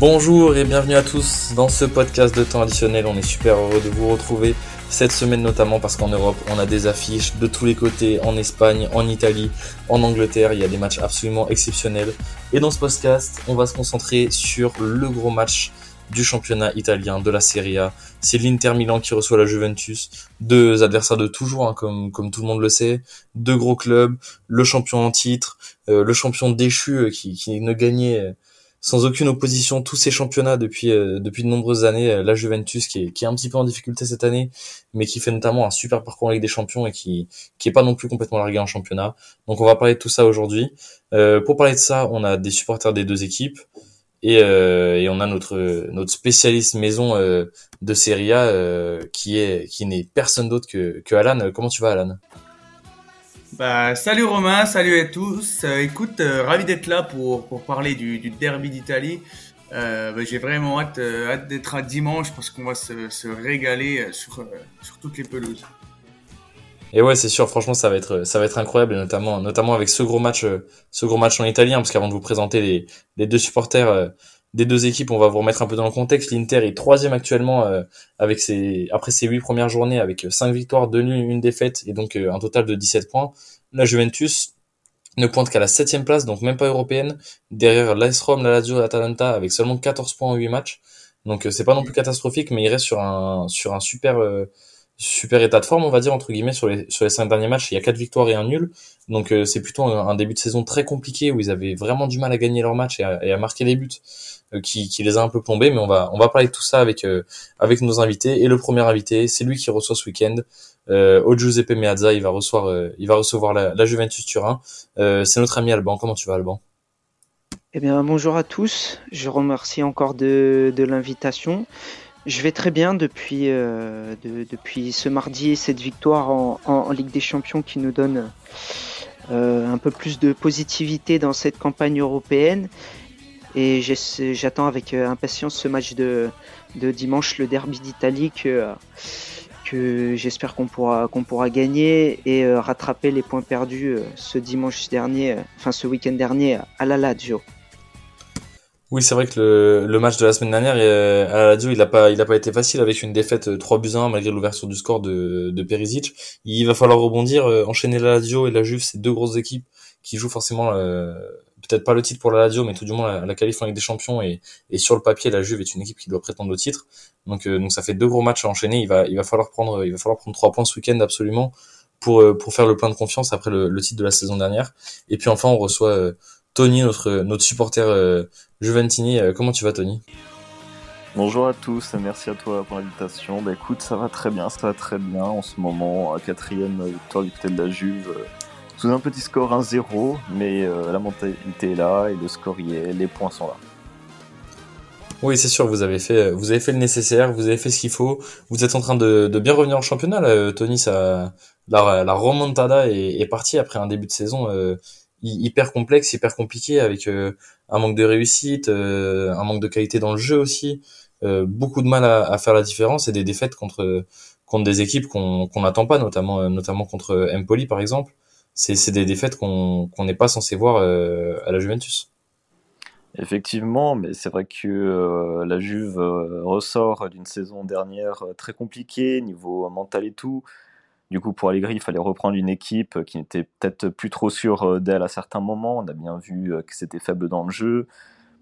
Bonjour et bienvenue à tous dans ce podcast de temps additionnel. On est super heureux de vous retrouver cette semaine notamment parce qu'en Europe, on a des affiches de tous les côtés, en Espagne, en Italie, en Angleterre. Il y a des matchs absolument exceptionnels. Et dans ce podcast, on va se concentrer sur le gros match du championnat italien, de la Serie A. C'est l'Inter Milan qui reçoit la Juventus, deux adversaires de toujours, hein, comme, comme tout le monde le sait, deux gros clubs, le champion en titre, euh, le champion déchu euh, qui, qui ne gagnait sans aucune opposition tous ces championnats depuis euh, depuis de nombreuses années. la Juventus qui est, qui est un petit peu en difficulté cette année, mais qui fait notamment un super parcours en Ligue des Champions et qui qui est pas non plus complètement largué en championnat. Donc on va parler de tout ça aujourd'hui. pour parler de ça, on a des supporters des deux équipes. Et, euh, et, on a notre notre spécialiste maison euh, de Serie A euh, qui est qui n'est personne d'autre que, que Alan. Comment tu vas Alan? Bah, salut Romain, salut à tous. écoute, ravi d'être là pour, pour parler du, du derby d'Italie. Bah, J'ai vraiment hâte, hâte d'être à dimanche parce qu'on va se, se régaler sur, sur toutes les pelouses. Et ouais, c'est sûr. Franchement, ça va être, ça va être incroyable, notamment, notamment avec ce gros match, euh, ce gros match en italien, parce qu'avant de vous présenter les, les deux supporters euh, des deux équipes, on va vous remettre un peu dans le contexte. L'Inter est troisième actuellement euh, avec ses, après ses huit premières journées, avec cinq victoires, deux nuls, une défaite, et donc un total de 17 points. La Juventus ne pointe qu'à la septième place, donc même pas européenne, derrière l'AS Rome, la Lazio, l'Atalanta, avec seulement 14 points en 8 matchs. Donc c'est pas non plus catastrophique, mais il reste sur un, sur un super super état de forme, on va dire entre guillemets sur les sur les cinq derniers matchs. Il y a quatre victoires et un nul, donc euh, c'est plutôt un, début de saison très compliqué où ils avaient vraiment du mal à gagner leur match et à, marquer les buts, euh, qui, qui les a un peu plombés. Mais on va on va parler de tout ça avec euh, avec nos invités. Et le premier invité, c'est lui qui reçoit ce week-end. Euh, Giuseppe Meazza, il va recevoir il va recevoir la, la Juventus Turin. c'est notre ami Alban. Comment tu vas Alban? Eh bien bonjour à tous. Je remercie encore de de l'invitation. Je vais très bien depuis, euh, ce mardi et cette victoire en, Ligue des Champions qui nous donne euh, un peu plus de positivité dans cette campagne européenne. Et j'attends avec euh, impatience ce match de, dimanche, le derby d'Italie, que, que j'espère qu'on pourra, qu'on pourra gagner et rattraper les points perdus ce dimanche dernier, enfin ce week-end dernier à la Lazio. Oui, c'est vrai que le, le, match de la semaine dernière euh, à la radio, il a pas, il a pas été facile avec une défaite 3 euh, buts 1 malgré l'ouverture du score de, de Perisic. Il va falloir rebondir, euh, enchaîner la radio et la Juve, c'est deux grosses équipes qui jouent forcément peut-être pas le titre pour la radio, mais tout du moins la, la qualif en Ligue des Champions et, et sur le papier, la Juve est une équipe qui doit prétendre au titre. Donc, donc ça fait deux gros matchs à enchaîner. Il va, il va falloir prendre, il va falloir prendre trois points ce week-end absolument pour pour faire le plein de confiance après le, le titre de la saison dernière. Et puis enfin, on reçoit Tony, notre notre supporter euh, Juventini. Euh, comment tu vas, Tony? Bonjour à tous, merci à toi pour l'invitation. Bah écoute, ça va très bien, ça va très bien en ce moment. Quatrième victoire du côté de la Juve, euh, sous un petit score 1-0, mais la mentalité est là et le score y est, les points sont là. Oui, c'est sûr, vous avez fait, vous avez fait le nécessaire, vous avez fait ce qu'il faut. Vous êtes en train de, de bien revenir en championnat, là, Tony. Ça, la, la remontada est, est partie après un début de saison hyper complexe, hyper compliqué, avec euh, un manque de réussite, euh, un manque de qualité dans le jeu aussi, euh, beaucoup de mal à, faire la différence et des défaites contre contre des équipes qu'on qu'on n'attend pas, notamment notamment contre Empoli par exemple. C'est c'est des défaites qu'on qu'on n'est pas censé voir à la Juventus. Effectivement, mais c'est vrai que la Juve ressort d'une saison dernière très compliquée niveau mental et tout. Du coup, pour Allegri, il fallait reprendre une équipe qui n'était peut-être plus trop sûre euh, d'elle à certains moments. On a bien vu euh, que c'était faible dans le jeu.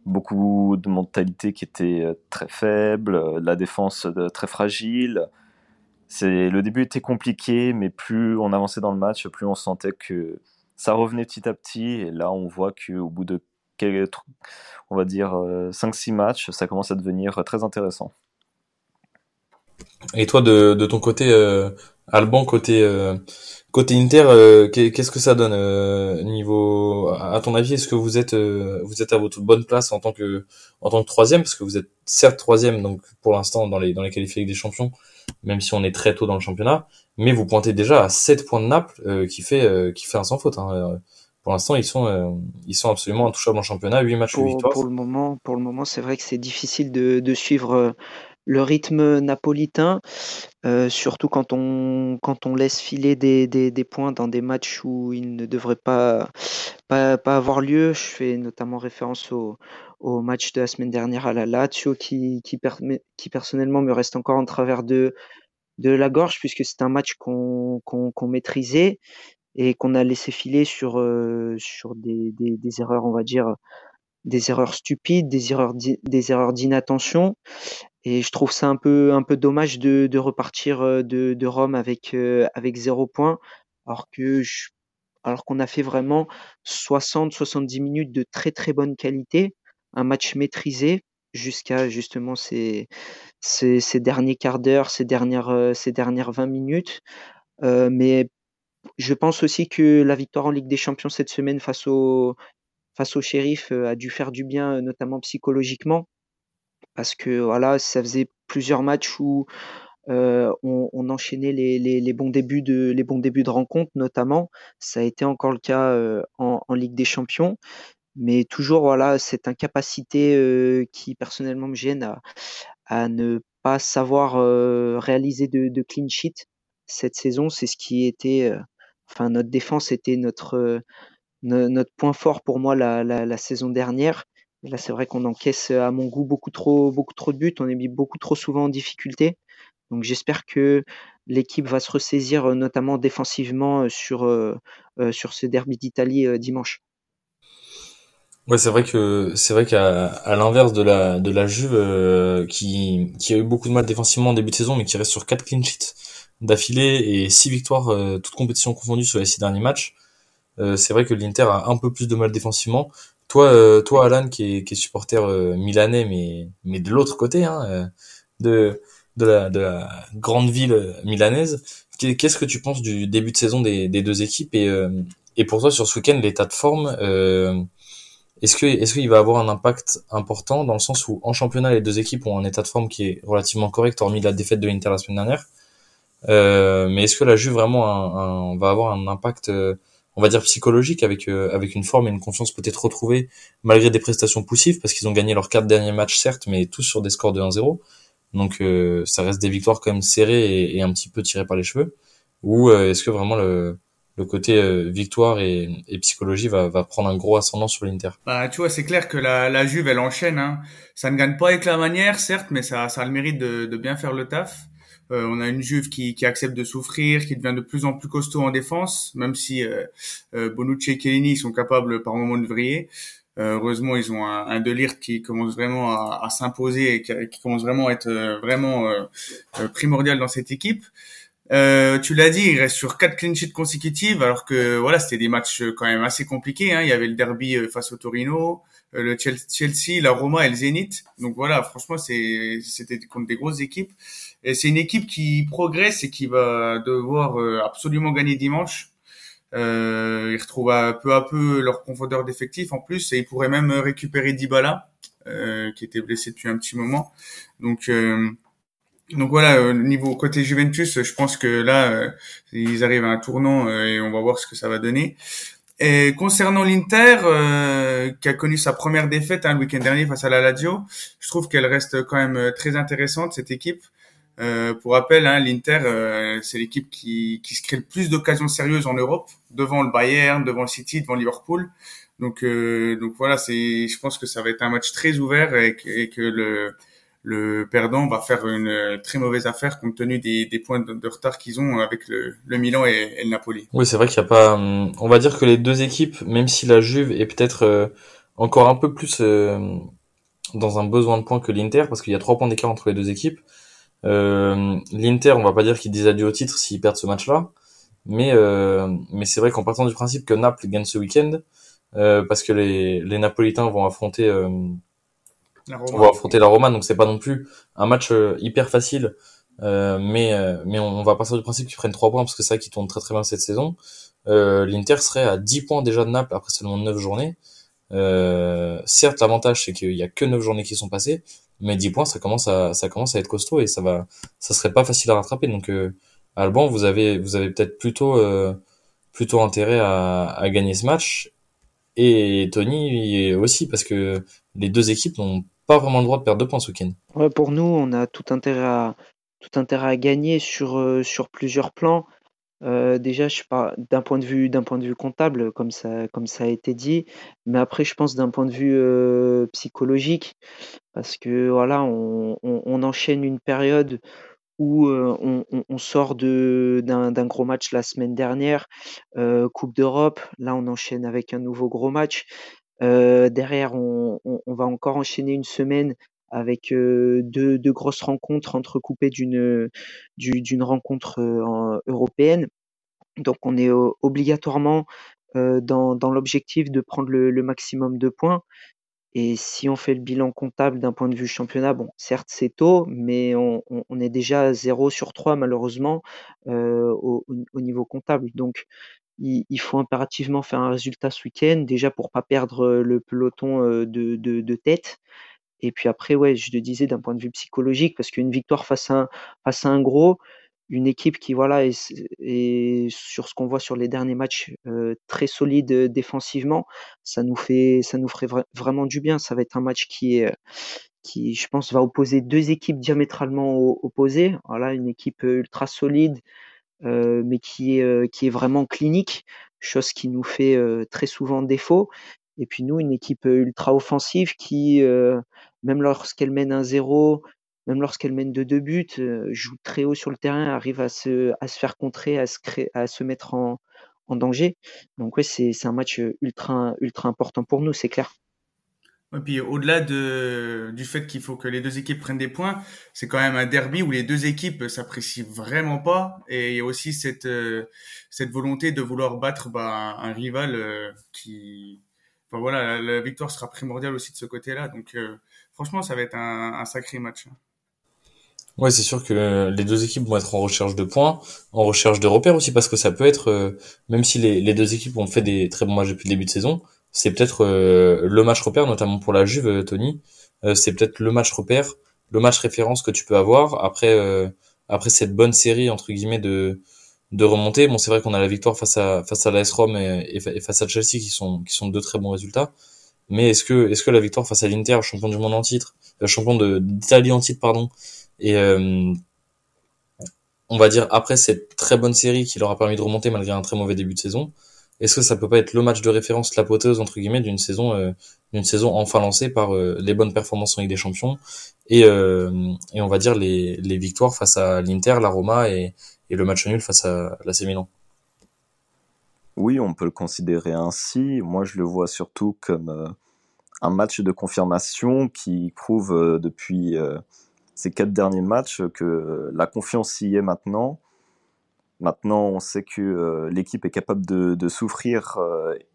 Beaucoup de mentalité qui était euh, très faible, la défense très fragile. Le début était compliqué, mais plus on avançait dans le match, plus on sentait que ça revenait petit à petit. Et là, on voit qu'au bout de quelques, on va dire 5-6 matchs, ça commence à devenir très intéressant. Et toi, de ton côté, Alban côté euh, côté Inter, euh, qu'est-ce que ça donne euh, niveau à ton avis Est-ce que vous êtes vous êtes à votre bonne place en tant que en tant que troisième? Parce que vous êtes certes troisième donc pour l'instant dans les dans les qualifiés des champions même si on est très tôt dans le championnat mais vous pointez déjà à 7 points de Naples qui fait qui fait un sans faute hein. pour l'instant ils sont ils sont absolument intouchables en championnat 8 matchs pour, 8 victoires pour le moment pour le moment c'est vrai que c'est difficile de, de suivre le rythme napolitain, euh, surtout quand on, quand on laisse filer des, des, des, points dans des matchs où ils ne devraient pas, pas, pas avoir lieu. Je fais notamment référence au, au match de la semaine dernière à la Lazio qui, qui, qui personnellement me reste encore en travers de, de la gorge puisque c'est un match qu'on qu'on maîtrisait et qu'on a laissé filer sur, euh, sur des, des, des, erreurs, on va dire, des erreurs stupides, des erreurs, des erreurs d'inattention. Et je trouve ça un peu, un peu dommage de, de repartir euh, de, de Rome avec, euh, avec zéro point, alors qu'on a fait vraiment 60-70 minutes de très très bonne qualité, un match maîtrisé jusqu'à justement ces, ces, derniers quarts d'heure, ces dernières, euh, ces dernières 20 minutes. Mais je pense aussi que la victoire en Ligue des Champions cette semaine face au, face au shérif a dû faire du bien, notamment psychologiquement parce que voilà, ça faisait plusieurs matchs où euh, on, on, enchaînait les, bons débuts de les bons débuts de rencontre notamment. Ça a été encore le cas euh, en, Ligue des Champions, mais toujours voilà cette incapacité euh, qui personnellement me gêne à, ne pas savoir réaliser de, clean sheet cette saison. C'est ce qui était, enfin notre défense était notre notre point fort pour moi la saison dernière là, c'est vrai qu'on encaisse à mon goût beaucoup trop, beaucoup trop de buts. On est mis beaucoup trop souvent en difficulté. Donc j'espère que l'équipe va se ressaisir, notamment défensivement, sur, euh, sur ce derby d'Italie euh, dimanche. Ouais, c'est vrai que c'est vrai qu'à à, l'inverse de la de la Juve euh, qui qui a eu beaucoup de mal défensivement en début de saison, mais qui reste sur quatre clean sheets d'affilée et six victoires toutes compétitions confondues sur les six derniers matchs. c'est vrai que l'Inter a un peu plus de mal défensivement. Toi, euh, toi, Alan, qui est, qui est supporter euh, milanais, mais mais de l'autre côté, hein, euh, de de la, de la grande ville milanaise, qu'est-ce que tu penses du début de saison des, des deux équipes et et pour toi sur ce week-end l'état de forme est-ce que est-ce qu'il va avoir un impact important dans le sens où en championnat les deux équipes ont un état de forme qui est relativement correct hormis la défaite de l'Inter la semaine dernière euh, mais est-ce que la Juve vraiment un, un, va avoir un impact on va dire psychologique avec euh, avec une forme et une confiance peut-être retrouvée malgré des prestations poussives parce qu'ils ont gagné leurs quatre derniers matchs certes mais tous sur des scores de 1-0 donc euh, ça reste des victoires quand même serrées et, un petit peu tirées par les cheveux ou euh, est-ce que vraiment le le côté victoire et, et, psychologie va, va prendre un gros ascendant sur l'Inter? Bah, tu vois, c'est clair que la, la Juve, elle enchaîne. Hein. Ça ne gagne pas avec la manière, certes, mais ça, ça a le mérite de, de bien faire le taf. Euh, on a une Juve qui, qui, accepte de souffrir, qui devient de plus en plus costaud en défense, même si euh, euh Bonucci et Chiellini sont capables par moments de vriller. Euh, heureusement, ils ont un, un qui commence vraiment à, à s'imposer et qui, qui, commence vraiment à être vraiment primordial dans cette équipe. Euh, tu l'as dit, il reste sur quatre clean sheets consécutives, alors que voilà, c'était des matchs quand même assez compliqués. Hein. Il y avait le derby face au Torino, le Chelsea, la Roma et le Zénith. Donc voilà, franchement, c'était contre des grosses équipes. Et c'est une équipe qui progresse et qui va devoir euh, absolument gagner dimanche. Euh, ils retrouvent peu à peu leur profondeur d'effectif en plus et ils pourraient même récupérer Dybala euh, qui était blessé depuis un petit moment. Donc euh, donc voilà, niveau côté Juventus, je pense que là ils arrivent à un tournant et on va voir ce que ça va donner. Et concernant l'Inter, euh, qui a connu sa première défaite hein, le week-end dernier face à la Lazio, je trouve qu'elle reste quand même très intéressante cette équipe. Euh, pour rappel, hein, l'Inter, euh, c'est l'équipe qui, qui se crée le plus d'occasions sérieuses en Europe, devant le Bayern, devant le City, devant Liverpool. Donc, euh, donc voilà, c'est, je pense que ça va être un match très ouvert et que, et que le, le perdant va faire une très mauvaise affaire compte tenu des, des points de, retard qu'ils ont avec le, le Milan et, et, le Napoli. Oui, c'est vrai qu'il n'y a pas. Hum, on va dire que les deux équipes, même si la Juve est peut-être euh, encore un peu plus dans un besoin de points que l'Inter, parce qu'il y a trois points d'écart entre les deux équipes. Euh, L'Inter, on va pas dire qu'ils disent adieu au titre s'ils perdent ce match-là, mais euh, mais c'est vrai qu'en partant du principe que Naples gagne ce week-end, euh, parce que les, les Napolitains vont affronter euh, vont affronter la Roma, donc c'est pas non plus un match euh, hyper facile, euh, mais mais on, va partir du principe qu'ils prennent 3 points parce que c'est ça qui tourne très très bien cette saison. L'Inter serait à 10 points déjà de Naples après seulement 9 journées. Certes, l'avantage c'est qu'il y a que 9 journées qui sont passées, mais 10 points ça commence à ça commence à être costaud et ça va ça serait pas facile à rattraper donc euh, Alban vous avez vous avez peut-être plutôt euh, plutôt intérêt à, à gagner ce match et Tony aussi, parce que les deux équipes n'ont pas vraiment le droit de perdre deux points ce week-end. Ouais, pour nous, on a tout intérêt à, tout intérêt à gagner sur, euh, sur plusieurs plans. Euh, déjà, je pas d'un point de vue d'un point de vue comptable, comme ça, comme ça a été dit, mais après, je pense d'un point de vue euh, psychologique, parce que voilà, on, on, enchaîne une période où on, on, sort de d'un gros match la semaine dernière, Coupe d'Europe. Là, on enchaîne avec un nouveau gros match. derrière, on, on, va encore enchaîner une semaine avec deux, grosses rencontres entrecoupées d'une d'une rencontre européenne. Donc on est obligatoirement dans, dans l'objectif de prendre le, maximum de points. Et si on fait le bilan comptable d'un point de vue championnat, bon, certes c'est tôt, mais on, est déjà à 0 sur 3 malheureusement au, au, niveau comptable. Donc il, faut impérativement faire un résultat ce week-end, déjà pour pas perdre le peloton de tête. Et puis après, ouais, je te disais d'un point de vue psychologique, parce qu'une victoire face à un, face à un gros, une équipe qui voilà est, sur ce qu'on voit sur les derniers matchs euh, très solide euh, défensivement, ça nous fait ça nous ferait vraiment du bien. Ça va être un match qui est qui je pense va opposer deux équipes diamétralement opposées. Voilà, une équipe ultra solide, euh, mais qui est qui est vraiment clinique, chose qui nous fait très souvent défaut. Et puis nous, une équipe ultra offensive qui, même lorsqu'elle mène un zéro, même lorsqu'elle mène de deux buts, joue très haut sur le terrain, arrive à se, à se faire contrer, à se, créer, à se mettre en, en danger. Donc oui, c'est un match ultra, ultra important pour nous, c'est clair. Et puis au-delà de, du fait qu'il faut que les deux équipes prennent des points, c'est quand même un derby où les deux équipes s'apprécient vraiment pas et il y a aussi cette, cette volonté de vouloir battre bah, un rival qui, enfin voilà, la, victoire sera primordiale aussi de ce côté-là. Donc euh, franchement, ça va être un, sacré match. Ouais, c'est sûr que les deux équipes vont être en recherche de points, en recherche de repères aussi, parce que ça peut être, euh, même si les, deux équipes ont fait des très bons matchs depuis le début de saison, c'est peut-être euh, le match repère, notamment pour la Juve, Tony. c'est peut-être le match repère, le match référence que tu peux avoir après après cette bonne série entre guillemets de de remonter. Bon, c'est vrai qu'on a la victoire face à face à l'AS Rome et, face à Chelsea qui sont qui sont deux très bons résultats. Mais est-ce que est-ce que la victoire face à l'Inter, champion du monde en titre, euh, champion d'Italie en titre, pardon, et euh, on va dire après cette très bonne série qui leur a permis de remonter malgré un très mauvais début de saison, est-ce que ça peut pas être le match de référence, la poteuse entre guillemets d'une saison euh, d'une saison enfin lancée par les bonnes performances en Ligue des Champions et et on va dire les les victoires face à l'Inter, la Roma et et le match nul face à l'AC Milan. Oui, on peut le considérer ainsi. Moi, je le vois surtout comme euh, un match de confirmation qui prouve euh, depuis euh, ces quatre derniers matchs que la confiance y est maintenant. Maintenant, on sait que l'équipe est capable de, de souffrir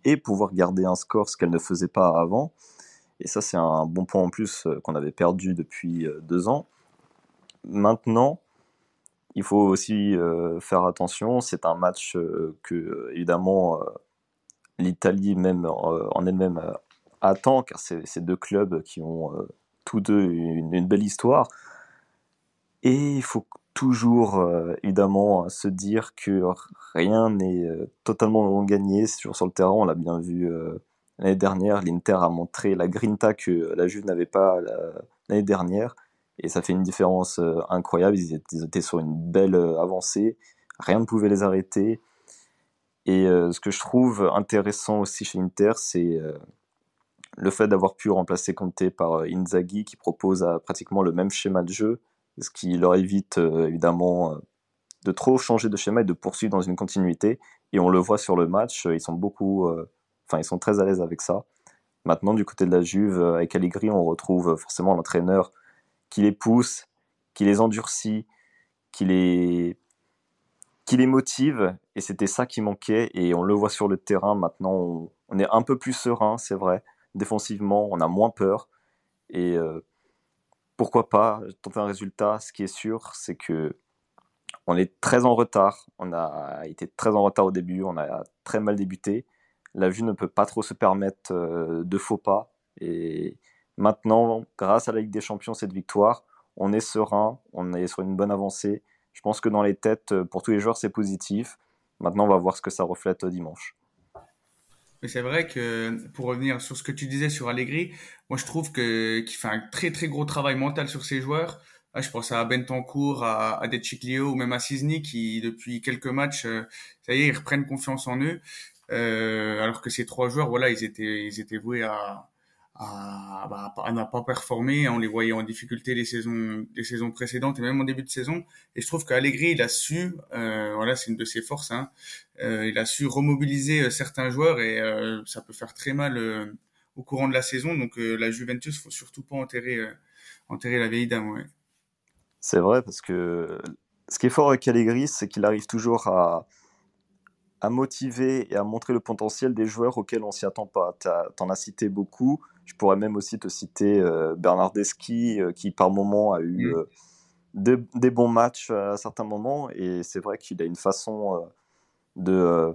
et pouvoir garder un score, ce qu'elle ne faisait pas avant. Et ça, c'est un bon point en plus qu'on avait perdu depuis deux ans. Maintenant, il faut aussi euh, faire attention. C'est un match euh, que, évidemment, euh, l'Italie même en elle-même attend, car c'est ces deux clubs qui ont tous deux une, belle histoire. Et il faut toujours, évidemment, se dire que rien n'est totalement gagné sur, sur le terrain. On l'a bien vu l'année dernière. L'Inter a montré la grinta que la Juve n'avait pas l'année dernière. Et ça fait une différence euh, incroyable. Ils étaient, sur une belle euh, avancée. Rien ne pouvait les arrêter. Et euh, ce que je trouve intéressant aussi chez Inter, c'est le fait d'avoir pu remplacer Conte par Inzaghi, qui propose pratiquement le même schéma de jeu, ce qui leur évite évidemment de trop changer de schéma et de poursuivre dans une continuité. Et on le voit sur le match, ils sont beaucoup, enfin ils sont très à l'aise avec ça. Maintenant, du côté de la Juve, avec Allegri, on retrouve forcément l'entraîneur qui les pousse, qui les endurcit, qui les, qui les motive. Et c'était ça qui manquait. Et on le voit sur le terrain. Maintenant, on, est un peu plus serein, c'est vrai. Défensivement, on a moins peur. Et euh, pourquoi pas tenter un résultat? Ce qui est sûr, c'est que on est très en retard. On a été très en retard au début. On a très mal débuté. La vue ne peut pas trop se permettre euh, de faux pas. Et Maintenant, grâce à la Ligue des Champions, cette victoire, on est serein, on est sur une bonne avancée. Je pense que dans les têtes, pour tous les joueurs, c'est positif. Maintenant, on va voir ce que ça reflète dimanche. Mais c'est vrai que pour revenir sur ce que tu disais sur Allegri, moi je trouve qu'il fait un très très gros travail mental sur ses joueurs. Ah, je pense à Bentancourt, à, à Deciclio ou même à Cisny qui depuis quelques matchs, euh, ça y est, ils reprennent confiance en eux. Euh, alors que ces trois joueurs, voilà, ils étaient ils étaient voués à à, bah, n'a pas performé. On les voyait en difficulté les saisons, les saisons précédentes et même en début de saison. Et je trouve qu'Allegri, il a su, euh, voilà, c'est une de ses forces, hein, euh, il a su remobiliser euh, certains joueurs et ça peut faire très mal au courant de la saison. Donc la Juventus, faut surtout pas enterrer, enterrer la vieille dame. C'est vrai parce que ce qui est fort avec Allegri, c'est qu'il arrive toujours à, à motiver et à montrer le potentiel des joueurs auxquels on s'y attend pas. T'en as cité beaucoup. Je pourrais même aussi te citer euh, Bernardeschi, euh, qui par moment a eu mm. euh, des, des, bons matchs à certains moments. Et c'est vrai qu'il a une façon euh, de euh,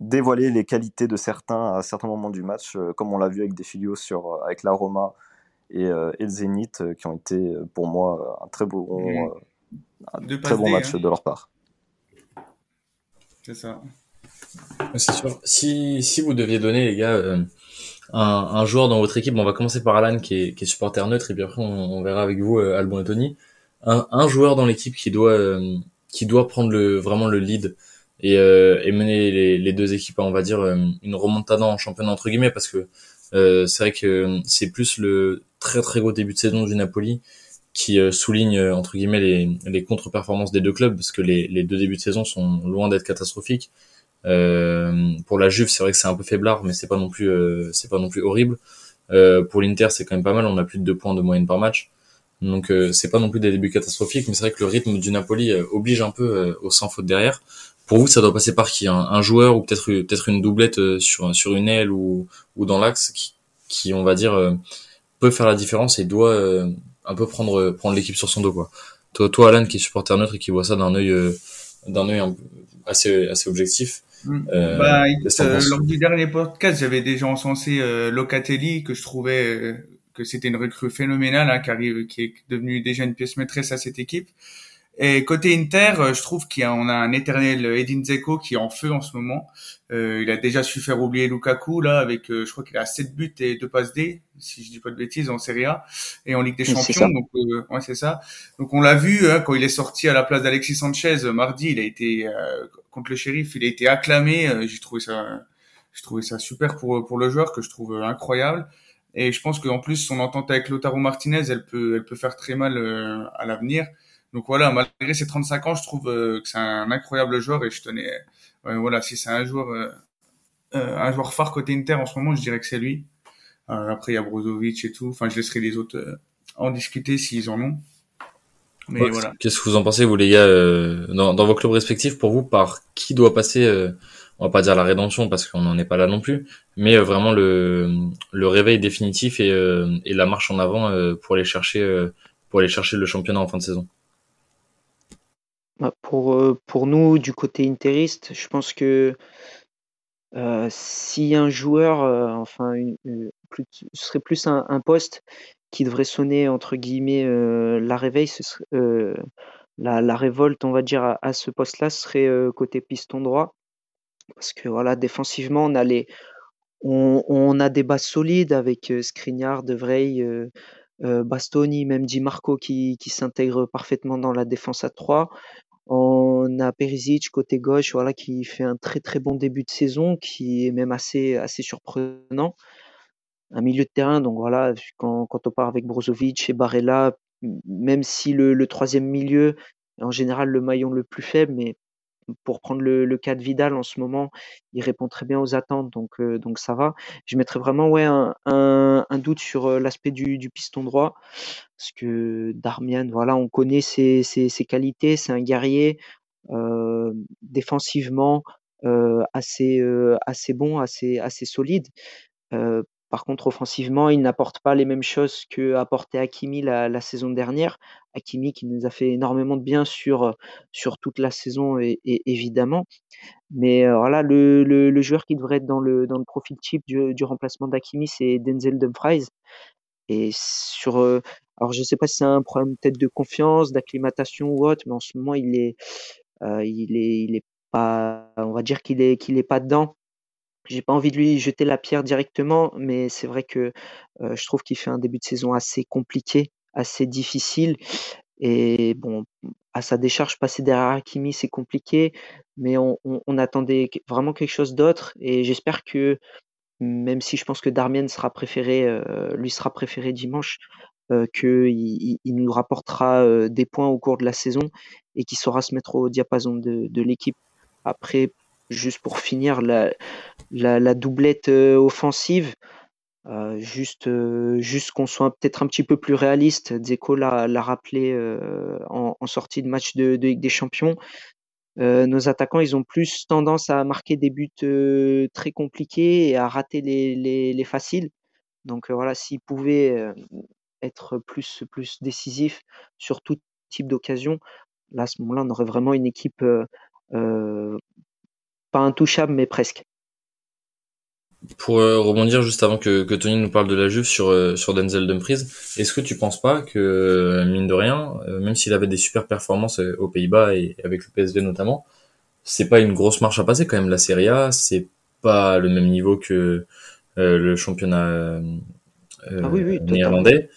dévoiler les qualités de certains à certains moments du match, comme on l'a vu avec des filios sur, avec la Roma et, et, le Zénith, qui ont été pour moi un très beau, un très bon match hein. de leur part. C'est ça. C'est sûr. Si, si vous deviez donner, les gars, euh, un, un, joueur dans votre équipe, on va commencer par Alan qui est, qui est supporter neutre et puis après on, on verra avec vous euh, Albon et Tony. Un, un joueur dans l'équipe qui doit euh, qui doit prendre le vraiment le lead et, euh, et mener les, les, deux équipes à on va dire euh, une remontada en championnat entre guillemets parce que euh, c'est vrai que c'est plus le très très gros début de saison du Napoli qui souligne entre guillemets les, les contre-performances des deux clubs parce que les, les deux débuts de saison sont loin d'être catastrophiques pour la Juve, c'est vrai que c'est un peu faiblard, mais c'est pas non plus, euh, c'est pas non plus horrible. Euh, pour l'Inter, c'est quand même pas mal. On a plus de deux points de moyenne par match. Donc c'est pas non plus des débuts catastrophiques, mais c'est vrai que le rythme du Napoli oblige un peu au sans faute derrière. Pour vous, ça doit passer par qui? Un, joueur ou peut-être peut-être une doublette sur sur une aile ou ou dans l'axe qui, qui on va dire peut faire la différence et doit un peu prendre prendre l'équipe sur son dos quoi. Toi, toi Alan qui est supporter neutre et qui voit ça d'un œil d'un œil assez assez objectif. Euh, bah, euh, lors du dernier podcast, j'avais déjà encensé euh, Locatelli, que je trouvais euh, que c'était une recrue phénoménale, hein, qui arrive, qui est devenue déjà une pièce maîtresse à cette équipe. Et côté Inter, euh, je trouve qu'on a, a, un éternel Edin Dzeko qui est en feu en ce moment. Euh, il a déjà su faire oublier Lukaku là avec, euh, je crois qu'il a 7 buts et 2 passes D, si je dis pas de bêtises, en Serie A et en Ligue des Champions. Donc euh, ouais, c'est ça. Donc on l'a vu hein, quand il est sorti à la place d'Alexis Sanchez mardi, il a été contre le Shérif, il a été acclamé. J'ai trouvé ça, j'ai trouvé ça super pour pour le joueur que je trouve incroyable. Et je pense qu'en plus son entente avec Lotaro Martinez, elle peut elle peut faire très mal à l'avenir. Donc voilà, malgré ses 35 ans, je trouve euh, que c'est un incroyable joueur et je tenais, euh, voilà, si c'est un joueur, euh, un joueur phare côté Inter en ce moment, je dirais que c'est lui. après, il y a Brozovic et tout. Enfin, je laisserai les autres en discuter s'ils en ont. Mais ouais, voilà. Qu'est-ce que vous en pensez, vous les gars, dans, dans, vos clubs respectifs, pour vous, par qui doit passer, on va pas dire la rédemption parce qu'on n'en est pas là non plus, mais vraiment le, le réveil définitif et, et la marche en avant pour aller chercher, pour aller chercher le championnat en fin de saison? Bah, pour, euh, pour nous, du côté interiste, je pense que euh, si un joueur, euh, enfin, plus, ce serait plus un, poste qui devrait sonner entre guillemets euh, la réveil, ce serait, euh, la, la, révolte, on va dire, à, ce poste-là, serait euh, côté piston droit. Parce que voilà, défensivement, on a, on, on a des bases solides avec Skriniar, De Vrij, Bastoni, même Di Marco qui, qui s'intègre parfaitement dans la défense à 3. On a Perisic côté gauche, voilà, qui fait un très très bon début de saison, qui est même assez assez surprenant. Un milieu de terrain, donc voilà, quand, quand on part avec Brozovic et Barella, même si le, le troisième milieu est en général le maillon le plus faible, mais pour prendre le, cas de Vidal en ce moment, il répond très bien aux attentes, donc, euh, ça va. Je mettrais vraiment ouais, un, doute sur euh, l'aspect du, piston droit, parce que Darmian, voilà, on connaît ses, qualités, c'est un guerrier, euh, défensivement assez, bon, assez solide. Par contre, offensivement, il n'apporte pas les mêmes choses que apportait Hakimi la, la, saison dernière. Hakimi qui nous a fait énormément de bien sur, sur toute la saison, et, évidemment. Mais euh, voilà, le, joueur qui devrait être dans le, dans le profil type du, remplacement d'Hakimi, c'est Denzel Dumfries. Et sur, euh, alors je sais pas si c'est un problème peut-être de confiance, d'acclimatation ou autre, mais en ce moment il est, euh, il est, il est pas, on va dire qu'il est, qu'il est pas dedans j'ai pas envie de lui jeter la pierre directement, mais c'est vrai que je trouve qu'il fait un début de saison assez compliqué, assez difficile. Et bon, à sa décharge, passer derrière Hakimi, c'est compliqué, mais on, attendait vraiment quelque chose d'autre. Et j'espère que, même si je pense que Darmian sera préféré, lui sera préféré dimanche, qu'il il, nous rapportera des points au cours de la saison et qu'il saura se mettre au diapason de l'équipe. Après, juste pour finir, la, la, doublette euh, offensive, euh, juste, euh, juste qu'on soit peut-être un petit peu plus réaliste. Dzeko l'a, rappelé en, sortie de match de, Ligue des Champions. nos attaquants, ils ont plus tendance à marquer des buts très compliqués et à rater les, les, faciles. Donc voilà, s'ils pouvaient être plus, plus décisifs sur tout type d'occasion, là, à ce moment-là, on aurait vraiment une équipe pas intouchable, mais presque. Pour euh, rebondir juste avant que, que, Tony nous parle de la Juve sur euh, sur Denzel Dumfries, est-ce que tu penses pas que euh, mine de rien, même s'il avait des super performances aux Pays-Bas et avec le PSV notamment, c'est pas une grosse marche à passer quand même la Serie A, c'est pas le même niveau que le championnat ah néerlandais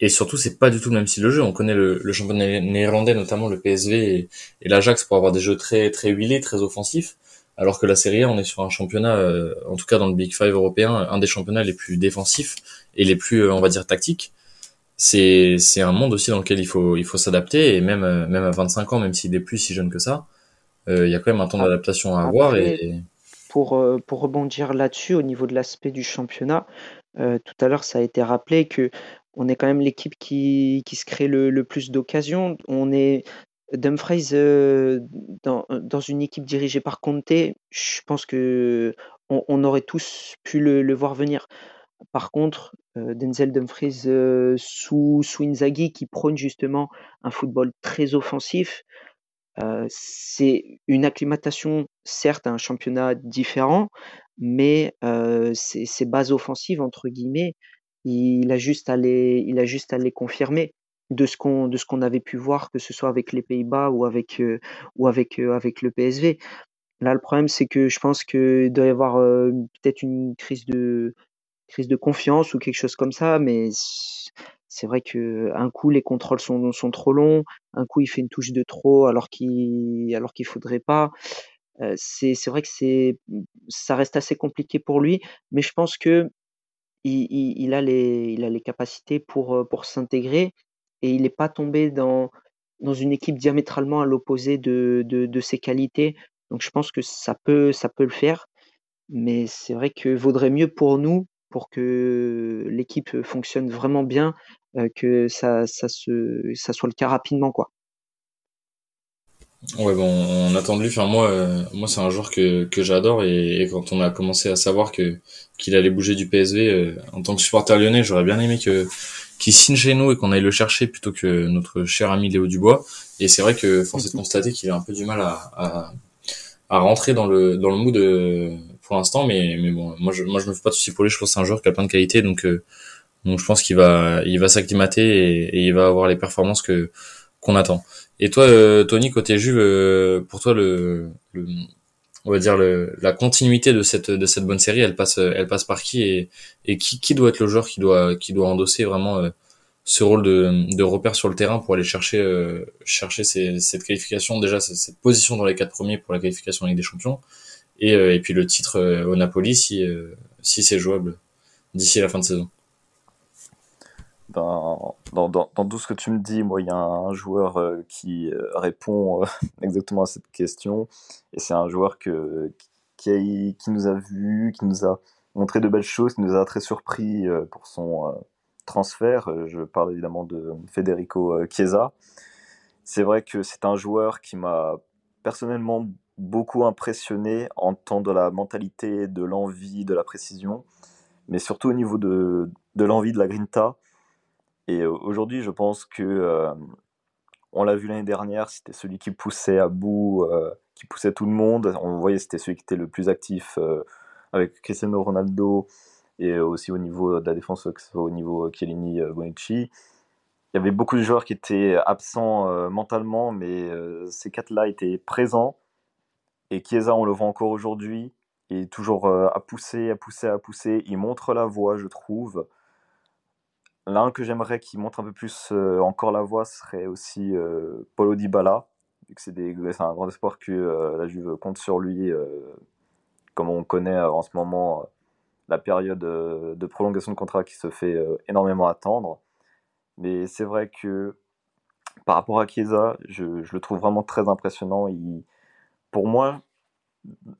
et surtout c'est pas du tout le même style de jeu. On connaît le, le championnat néerlandais notamment le PSV et, et l'Ajax pour avoir des jeux très très huilés, très offensifs alors que la Serie A, on est sur un championnat, euh, en tout cas dans le Big Five européen, un des championnats les plus défensifs et les plus, euh, on va dire, tactiques. C'est c'est un monde aussi dans lequel il faut il faut s'adapter et même euh, même à 25 ans, même s'il est plus si jeune que ça, il y a quand même un temps d'adaptation à avoir et pour pour rebondir là-dessus au niveau de l'aspect du championnat, tout à l'heure ça a été rappelé que on est quand même l'équipe qui, qui se crée le, le plus d'occasions. On est Dumfries, euh, dans, dans une équipe dirigée par Conte, je pense que on, aurait tous pu le, voir venir. Par contre, euh, Denzel Dumfries euh, sous, sous Inzaghi, qui prône justement un football très offensif, c'est une acclimatation, certes, à un championnat différent, mais ces, bases offensives, entre guillemets, il a juste à les, il a juste à les confirmer de ce qu'on de ce qu'on avait pu voir, que ce soit avec les Pays-Bas ou avec euh, ou avec euh, avec le PSV. Là, le problème, c'est que je pense qu'il doit y avoir euh, peut-être une crise de crise de confiance ou quelque chose comme ça, mais c'est vrai que un coup les contrôles sont, sont trop longs, un coup il fait une touche de trop alors qu'il alors qu'il faudrait pas. c'est c'est vrai que c'est ça reste assez compliqué pour lui, mais je pense que il, il, a les il a les capacités pour pour s'intégrer et il n'est pas tombé dans, dans une équipe diamétralement à l'opposé de, de, ses qualités. Donc je pense que ça peut, ça peut le faire. Mais c'est vrai que vaudrait mieux pour nous, pour que l'équipe fonctionne vraiment bien, euh, que ça, ça, se, ça soit le cas rapidement. quoi. Ouais, bon, on attend de lui. Enfin, moi, euh, moi, c'est un joueur que, que j'adore et, quand on a commencé à savoir que qu'il allait bouger du PSV, euh, en tant que supporter lyonnais, j'aurais bien aimé que qu'il signe chez nous et qu'on aille le chercher plutôt que notre cher ami Léo Dubois. Et c'est vrai que force est de constater qu'il a un peu du mal à, à, à, rentrer dans le dans le mood euh, pour l'instant, mais mais bon, moi je moi je me fais pas de soucis pour lui. Je pense que c'est un joueur qui a plein de qualités, donc donc je pense qu'il va il va s'acclimater et, et il va avoir les performances que qu'on attend. Et toi, euh, Tony, côté Juve, euh, pour toi, le, on va dire le, la continuité de cette de cette bonne série, elle passe elle passe par qui et, et qui, qui doit être le joueur qui doit qui doit endosser vraiment euh, ce rôle de, de repère sur le terrain pour aller chercher chercher cette qualification déjà cette position dans les quatre premiers pour la qualification avec des Champions. Et, et puis le titre au Napoli si si c'est jouable d'ici la fin de saison dans, dans, dans, tout ce que tu me dis, moi, il y a un joueur euh, qui euh, répond euh, exactement à cette question. Et c'est un joueur que, qui, nous a vu, qui nous a montré de belles choses, qui nous a très surpris pour son transfert. Je parle évidemment de Federico Chiesa. C'est vrai que c'est un joueur qui m'a personnellement beaucoup impressionné en tant de la mentalité, de l'envie, de la précision, mais surtout au niveau de, de l'envie, de la grinta et aujourd'hui, je pense que on l'a vu l'année dernière, c'était celui qui poussait à bout, qui poussait tout le monde. On voyait c'était celui qui était le plus actif avec Cristiano Ronaldo et aussi au niveau de la défense, au niveau Chiellini, Bonucci. Il y avait beaucoup de joueurs qui étaient absents mentalement, mais ces quatre-là étaient présents. Et Chiesa, on le voit encore aujourd'hui, est toujours à pousser, à pousser, à pousser. Il montre la voie, je trouve. L'un que j'aimerais qu'il montre un peu plus encore la voie serait aussi Paulo Dybala, vu que c'est un grand espoir que la Juve compte sur lui, comme on connaît en ce moment la période de prolongation de contrat qui se fait énormément attendre. Mais c'est vrai que par rapport à Chiesa, je, le trouve vraiment très impressionnant. Pour moi,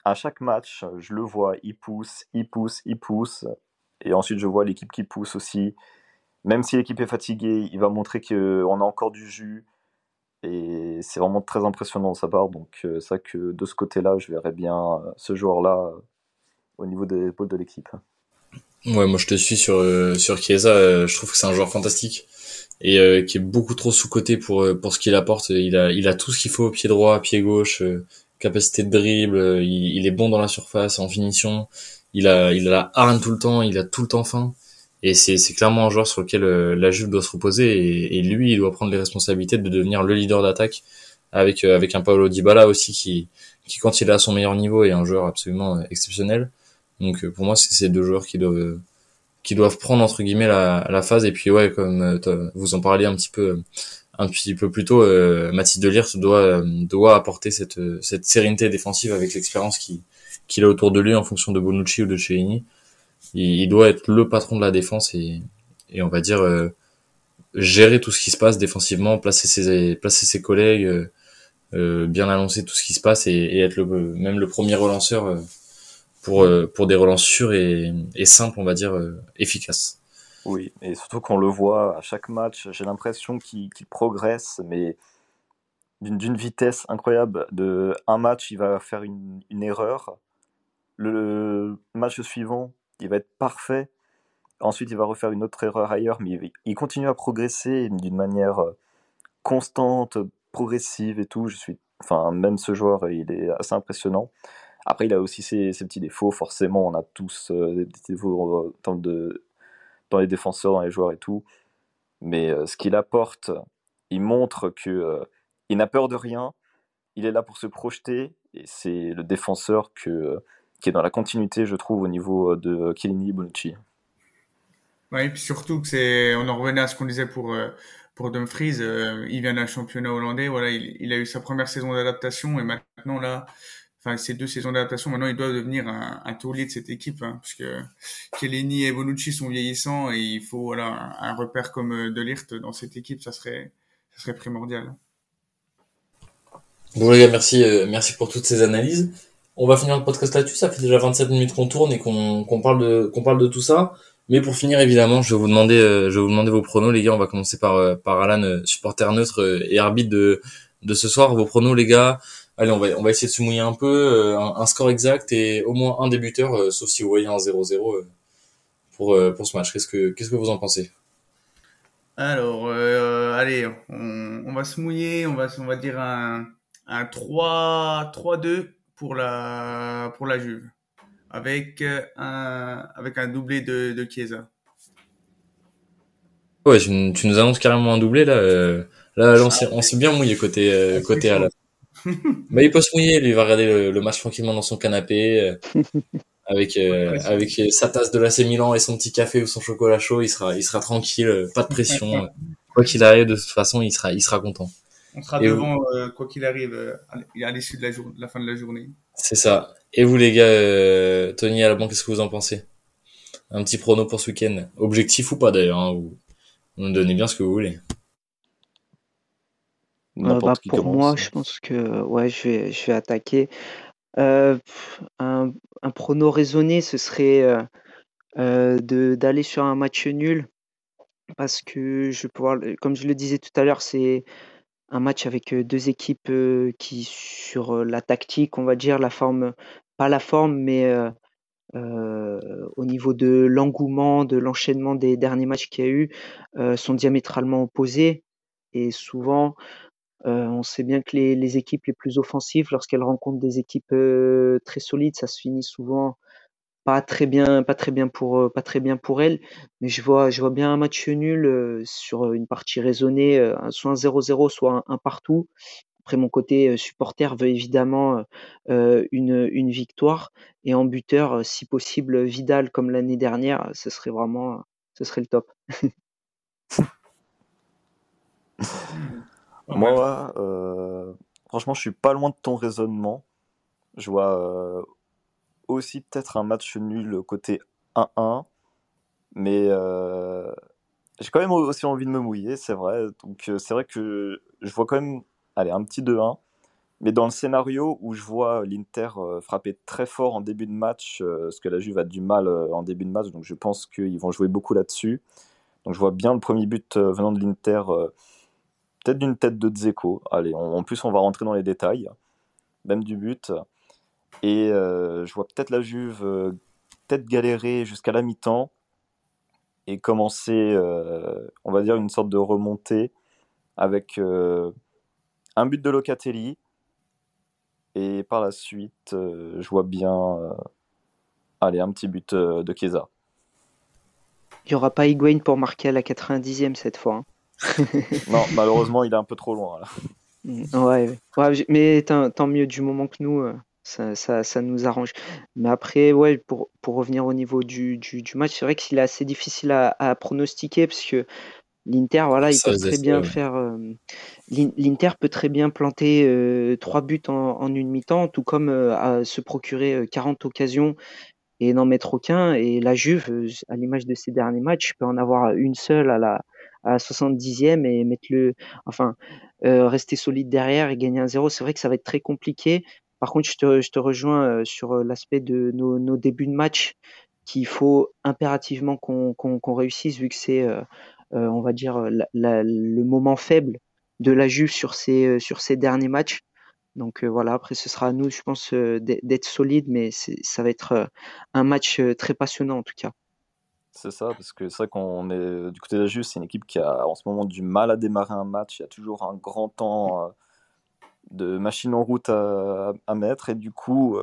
à chaque match, je le vois, il pousse, il pousse, il pousse. Et ensuite, je vois l'équipe qui pousse aussi. Même si l'équipe est fatiguée, il va montrer qu'on a encore du jus. Et c'est vraiment très impressionnant de sa part. Donc, euh, vrai que de ce côté-là, je verrais bien euh, ce joueur-là euh, au niveau des épaules de l'équipe. Ouais, moi je te suis sur, sur Chiesa. je trouve que c'est un joueur fantastique et euh, qui est beaucoup trop sous-coté pour euh, ce qu'il apporte. Il a tout ce qu'il faut, pied droit, pied gauche, euh, capacité de dribble, il, il, est bon dans la surface, en finition. Il a il a la harne tout le temps, il a tout le temps faim. Et c'est clairement un joueur sur lequel la Juve doit se reposer et, et, lui il doit prendre les responsabilités de devenir le leader d'attaque avec avec un Paolo Dybala aussi qui qui quand il est à son meilleur niveau est un joueur absolument exceptionnel. Donc pour moi c'est ces deux joueurs qui doivent qui doivent prendre entre guillemets la, la phase et puis ouais comme euh, vous en parliez un petit peu un petit peu plus tôt euh, Mathis Delirte doit doit apporter cette cette sérénité défensive avec l'expérience qui qu'il a autour de lui en fonction de Bonucci ou de Cellini il, doit être le patron de la défense et on va dire euh, gérer tout ce qui se passe défensivement placer ses placer ses collègues euh, euh bien annoncer tout ce qui se passe et, être le même le premier relanceur pour, pour des relances sûres et, et simples, on va dire, efficaces. Oui, et surtout qu'on le voit à chaque match, j'ai l'impression qu'il progresse, mais d'une vitesse incroyable. De un match, il va faire une, erreur. Le match suivant, il va être parfait. Ensuite, il va refaire une autre erreur ailleurs, mais il, continue à progresser d'une manière euh, constante, progressive et tout. Je suis, enfin, même ce joueur, il est assez impressionnant. Après, il a aussi ses, petits défauts. Forcément, on a tous euh, des petits défauts dans, les défenseurs, dans les joueurs et tout. Mais euh, ce qu'il apporte, il montre que euh, il n'a peur de rien. Il est là pour se projeter et c'est le défenseur que, qui est dans la continuité, je trouve, au niveau de Chiellini Bonucci. Oui, et puis surtout que c'est, on en revenait à ce qu'on disait pour pour Dumfries. il vient d'un championnat hollandais. Voilà, il, il, a eu sa première saison d'adaptation et maintenant là, enfin ces deux saisons d'adaptation, maintenant il doit devenir un, un taulier de cette équipe, hein, parce que Kelleni et Bonucci sont vieillissants et il faut voilà un, repère comme euh, Delirte dans cette équipe, ça serait ça serait primordial. Bon les gars, merci euh, merci pour toutes ces analyses. On va finir le podcast là-dessus. Ça fait déjà 27 minutes qu'on tourne et qu'on parle de parle de tout ça. Mais pour finir, évidemment, je vais vous demander, euh, je vais vous demander vos pronos, les gars. On va commencer par par Alan, supporter neutre et arbitre de de ce soir. Vos pronos, les gars allez, on va, on va essayer de se mouiller un peu, euh, un, score exact et au moins un débuteur, euh, sauf si vous voyez un 0-0 euh, pour, pour ce match. Qu'est-ce que, que vous en pensez? Alors, allez, on, on, va se mouiller, on va, on va dire un, un 3-2 pour la, pour la Juve, avec un, avec un doublé de, de Chiesa. Ouais, tu, nous annonces carrément un doublé là. là, on s'est bien mouillé côté, côté à la mais il peut se mouiller, lui, il va regarder le, match tranquillement dans son canapé, euh, avec, euh, avec sa tasse de l'AC Milan et son petit café ou son chocolat chaud, il sera, il sera tranquille, euh, pas de pression. quoi qu'il arrive, de toute façon, il sera, il sera content. On sera devant, quoi qu'il arrive, à l'issue de la, la, fin de la journée. C'est ça. Et vous, les gars, Tony à la banque, qu'est-ce que vous en pensez? Un petit prono pour ce week-end Objectif ou pas d'ailleurs, hein, vous, vous nous donnez bien ce que vous voulez. Euh, bah, pour moi, je pense que ouais, je vais, je vais attaquer. Euh, un, un prono raisonné, ce serait euh, d'aller sur un match nul parce que je pouvoir, comme je le disais tout à l'heure, c'est un match avec deux équipes qui, sur la tactique, on va dire, la forme, pas la forme, mais au niveau de l'engouement, de l'enchaînement des derniers matchs qu'il y a eu, sont diamétralement opposés. Et souvent, on sait bien que les, les, équipes les plus offensives, lorsqu'elles rencontrent des équipes très solides, ça se finit souvent pas très bien, pas très bien pour, pas très bien pour elles. Mais je vois, je vois bien un match nul sur une partie raisonnée, soit un 0-0, soit un, partout. après, mon côté supporter veut évidemment une, une victoire. Et en buteur, si possible, Vidal comme l'année dernière, ce serait vraiment, ce serait le top. Moi, euh, franchement, je suis pas loin de ton raisonnement. Je vois aussi peut-être un match nul côté 1-1, mais j'ai quand même aussi envie de me mouiller, c'est vrai. Donc c'est vrai que je vois quand même, allez, un petit 2-1. Mais dans le scénario où je vois l'Inter frapper très fort en début de match, parce que la Juve a du mal en début de match, donc je pense qu'ils vont jouer beaucoup là-dessus. Donc je vois bien le premier but venant de l'Inter, peut-être d'une tête de Dzeko. Allez, en plus on va rentrer dans les détails, même du but. Et je vois peut-être la Juve peut-être galérer jusqu'à la mi-temps et commencer, on va dire, une sorte de remontée avec un but de Locatelli et par la suite, euh, je vois bien euh, allez, un petit but euh, de Chiesa. Il n'y aura pas Higuain pour marquer à la 90e cette fois. Hein. non, malheureusement, il est un peu trop loin. Ouais, mais tant, mieux du moment que nous, ça, ça, nous arrange. Mais après, ouais, pour, pour revenir au niveau du, du, match, c'est vrai qu'il est assez difficile à, à pronostiquer parce que L'Inter, voilà, il peut très bien faire. Euh, L'Inter peut très bien planter euh, trois buts en, une mi-temps, tout comme euh, se procurer 40 occasions et n'en mettre aucun. Et la Juve, à l'image de ses derniers matchs, peut en avoir une seule à la, à 70e et mettre le, enfin, rester solide derrière et gagner un zéro. C'est vrai que ça va être très compliqué. Par contre, je te, je te rejoins sur l'aspect de nos, nos, débuts de match qu'il faut impérativement qu'on réussisse vu que c'est euh, on va dire, le moment faible de la Juve sur ces, euh, sur ces derniers matchs. Donc euh, voilà, après ce sera à nous, je pense, d'être solide, mais ça va être un match très passionnant en tout cas. C'est ça, parce que c'est vrai qu'on est du côté de la Juve, c'est une équipe qui a en ce moment du mal à démarrer un match. Il y a toujours un grand temps de machine en route à, à mettre, et du coup,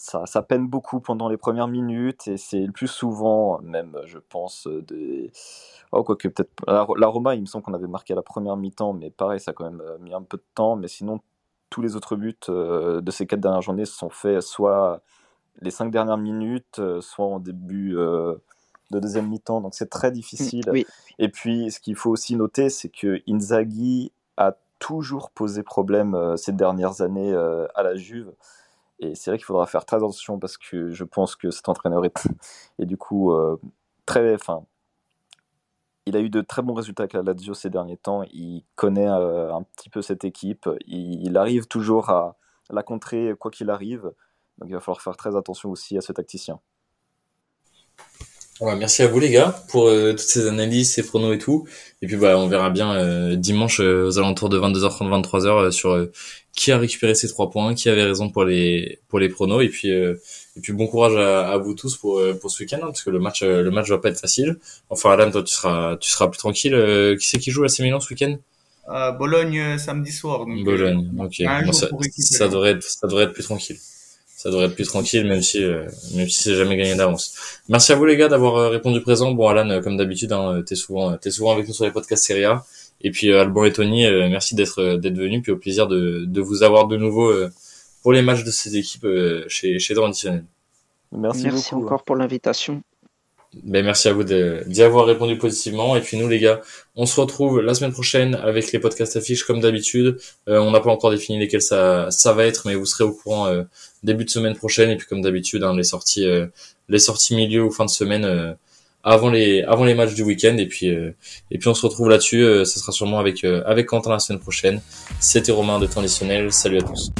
ça, peine beaucoup pendant les premières minutes et c'est le plus souvent, même je pense, des. Oh, quoique peut-être. La, Roma, il me semble qu'on avait marqué à la première mi-temps, mais pareil, ça a quand même euh, mis un peu de temps. Mais sinon, tous les autres buts euh, de ces quatre dernières journées se sont faits soit les cinq dernières minutes, euh, soit en début de deuxième mi-temps. Donc c'est très difficile. Et puis, ce qu'il faut aussi noter, c'est que Inzaghi a toujours posé problème ces dernières années à la Juve. Et c'est vrai qu'il faudra faire très attention parce que je pense que cet entraîneur est, du coup euh, très. Enfin, il a eu de très bons résultats avec la Lazio ces derniers temps. Il connaît euh, un petit peu cette équipe. Il, arrive toujours à la contrer quoi qu'il arrive. Donc il va falloir faire très attention aussi à ce tacticien. Merci à vous les gars pour euh, toutes ces analyses, ces pronos et tout. Et puis bah on verra bien dimanche aux alentours de 22h30, 23h sur qui a récupéré ces trois points, qui avait raison pour les pour les pronos et puis euh, et puis bon courage à, vous tous pour euh, pour ce week-end hein, parce que le match euh, le match va pas être facile. Enfin Adam toi tu seras tu seras plus tranquille. qui c'est qui joue à Milan ce week-end? Bologne samedi soir. Donc, Bologne. ok. ça, devrait être ça devrait être plus tranquille. Ça devrait être plus tranquille même si même si c'est jamais gagné d'avance. Merci à vous les gars d'avoir répondu présent. Bon Alan comme d'habitude hein, t'es souvent t'es souvent avec nous sur les podcasts Serie A. Et puis euh, Alban et Tony, euh, merci d'être euh, d'être venus, puis au plaisir de, de vous avoir de nouveau pour les matchs de ces équipes chez chez Traditionnel. Merci, merci encore pour l'invitation. Ben merci à vous d'y avoir répondu positivement. Et puis nous les gars, on se retrouve la semaine prochaine avec les podcasts affiches comme d'habitude. on n'a pas encore défini lesquels ça ça va être, mais vous serez au courant début de semaine prochaine. Et puis comme d'habitude, hein, les sorties les sorties milieu ou fin de semaine avant les avant les matchs du week-end et puis euh, et puis on se retrouve là-dessus. Euh, ce sera sûrement avec euh, avec Quentin la semaine prochaine. C'était Romain de Traditionnel. Salut à tous.